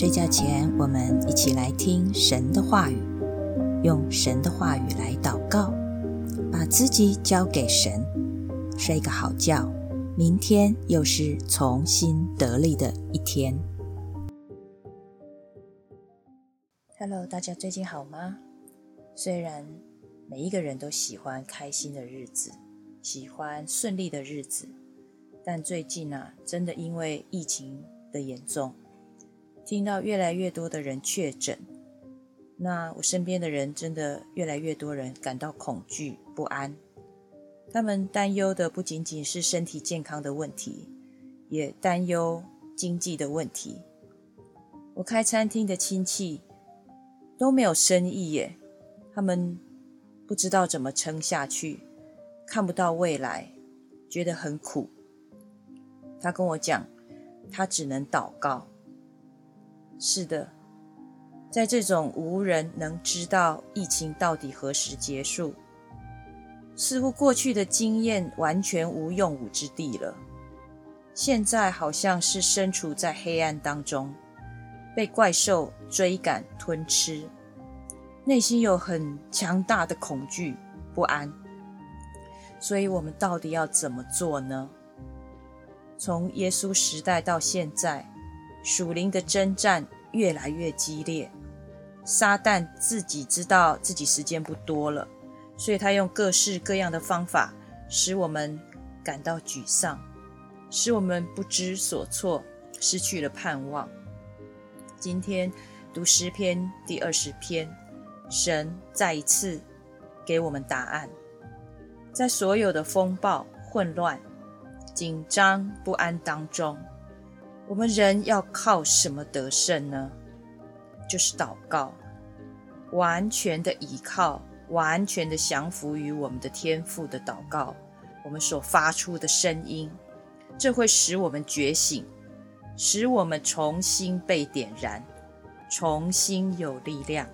睡觉前，我们一起来听神的话语，用神的话语来祷告，把自己交给神，睡个好觉。明天又是重新得力的一天。Hello，大家最近好吗？虽然每一个人都喜欢开心的日子，喜欢顺利的日子，但最近啊，真的因为疫情的严重。听到越来越多的人确诊，那我身边的人真的越来越多人感到恐惧不安。他们担忧的不仅仅是身体健康的问题，也担忧经济的问题。我开餐厅的亲戚都没有生意耶，他们不知道怎么撑下去，看不到未来，觉得很苦。他跟我讲，他只能祷告。是的，在这种无人能知道疫情到底何时结束，似乎过去的经验完全无用武之地了。现在好像是身处在黑暗当中，被怪兽追赶吞吃，内心有很强大的恐惧不安。所以，我们到底要怎么做呢？从耶稣时代到现在。属灵的征战越来越激烈，撒旦自己知道自己时间不多了，所以他用各式各样的方法，使我们感到沮丧，使我们不知所措，失去了盼望。今天读诗篇第二十篇，神再一次给我们答案，在所有的风暴、混乱、紧张、不安当中。我们人要靠什么得胜呢？就是祷告，完全的依靠，完全的降服于我们的天赋的祷告。我们所发出的声音，这会使我们觉醒，使我们重新被点燃，重新有力量，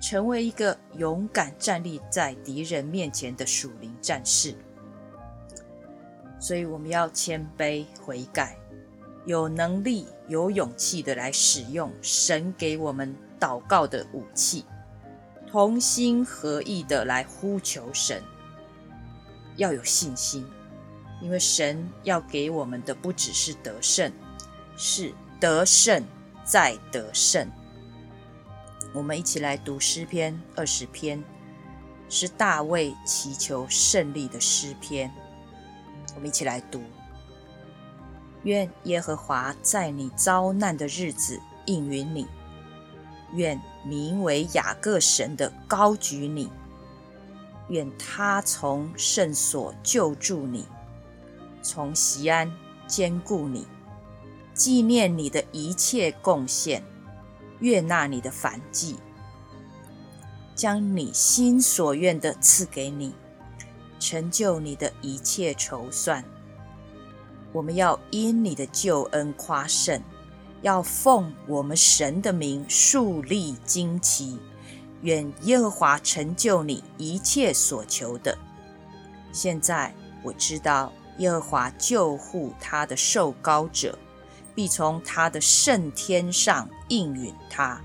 成为一个勇敢站立在敌人面前的属灵战士。所以，我们要谦卑悔改。有能力、有勇气的来使用神给我们祷告的武器，同心合意的来呼求神。要有信心，因为神要给我们的不只是得胜，是得胜再得胜。我们一起来读诗篇二十篇，是大卫祈求胜利的诗篇。我们一起来读。愿耶和华在你遭难的日子应允你，愿名为雅各神的高举你，愿他从圣所救助你，从西安坚固你，纪念你的一切贡献，悦纳你的反祭，将你心所愿的赐给你，成就你的一切筹算。我们要因你的救恩夸胜，要奉我们神的名树立旌旗，愿耶和华成就你一切所求的。现在我知道耶和华救护他的受膏者，必从他的圣天上应允他，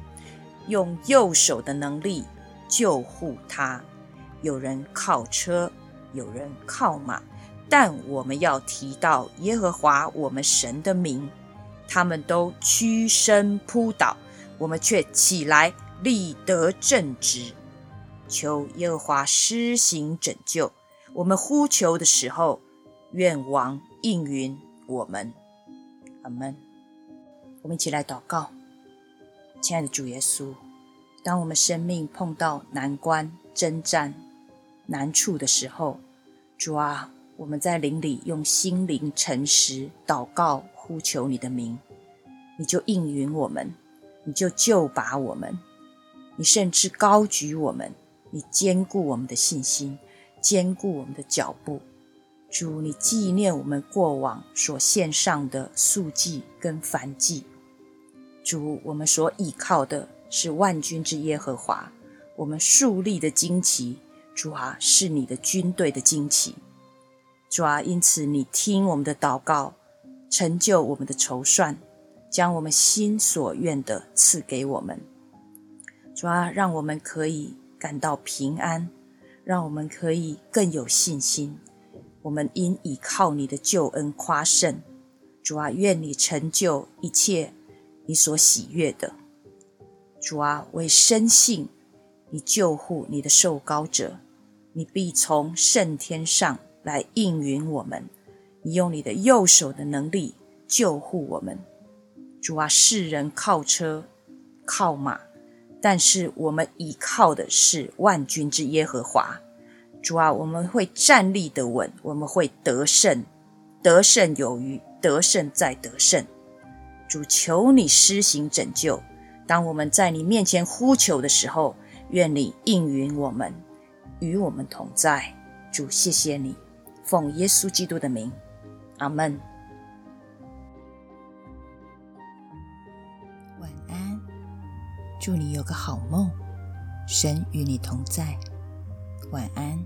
用右手的能力救护他。有人靠车，有人靠马。但我们要提到耶和华我们神的名，他们都屈身扑倒，我们却起来立得正直，求耶和华施行拯救。我们呼求的时候，愿王应允我们。阿门。我们一起来祷告，亲爱的主耶稣，当我们生命碰到难关、征战、难处的时候，主啊。我们在灵里用心灵诚实祷告呼求你的名，你就应允我们，你就救拔我们，你甚至高举我们，你坚固我们的信心，坚固我们的脚步。主，你纪念我们过往所献上的素祭跟燔祭。主，我们所倚靠的是万军之耶和华，我们树立的旌旗，主啊，是你的军队的旌旗。主啊，因此你听我们的祷告，成就我们的筹算，将我们心所愿的赐给我们。主啊，让我们可以感到平安，让我们可以更有信心。我们因倚靠你的救恩夸胜。主啊，愿你成就一切你所喜悦的。主啊，为深信你救护你的受膏者，你必从圣天上来应允我们。你用你的右手的能力救护我们。主啊，世人靠车靠马，但是我们倚靠的是万军之耶和华。主啊，我们会站立的稳，我们会得胜，得胜有余，得胜再得胜。主，求你施行拯救。当我们在你面前呼求的时候，愿你应允我们，与我们同在。主，谢谢你，奉耶稣基督的名，阿门。晚安祝你有个好梦，神与你同在。晚安。